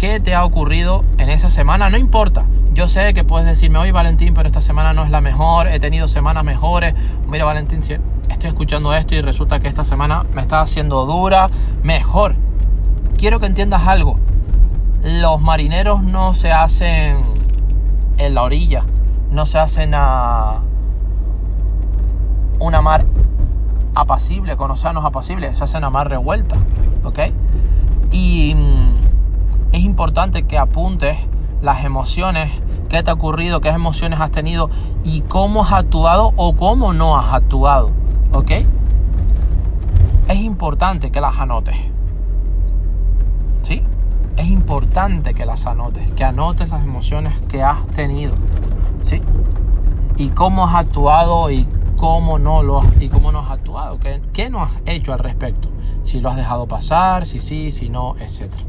qué te ha ocurrido en esa semana. No importa. Yo sé que puedes decirme, hoy Valentín, pero esta semana no es la mejor, he tenido semanas mejores. Mira Valentín, si estoy escuchando esto y resulta que esta semana me está haciendo dura, mejor. Quiero que entiendas algo. Los marineros no se hacen en la orilla, no se hacen a una mar apacible, con océanos apacibles, se hacen a mar revuelta, ¿ok? Importante que apuntes las emociones, qué te ha ocurrido, qué emociones has tenido y cómo has actuado o cómo no has actuado, ¿ok? Es importante que las anotes, ¿sí? Es importante que las anotes, que anotes las emociones que has tenido, ¿sí? Y cómo has actuado y cómo no lo has, y cómo no has actuado, qué, qué no has hecho al respecto, si lo has dejado pasar, si sí, si no, etcétera.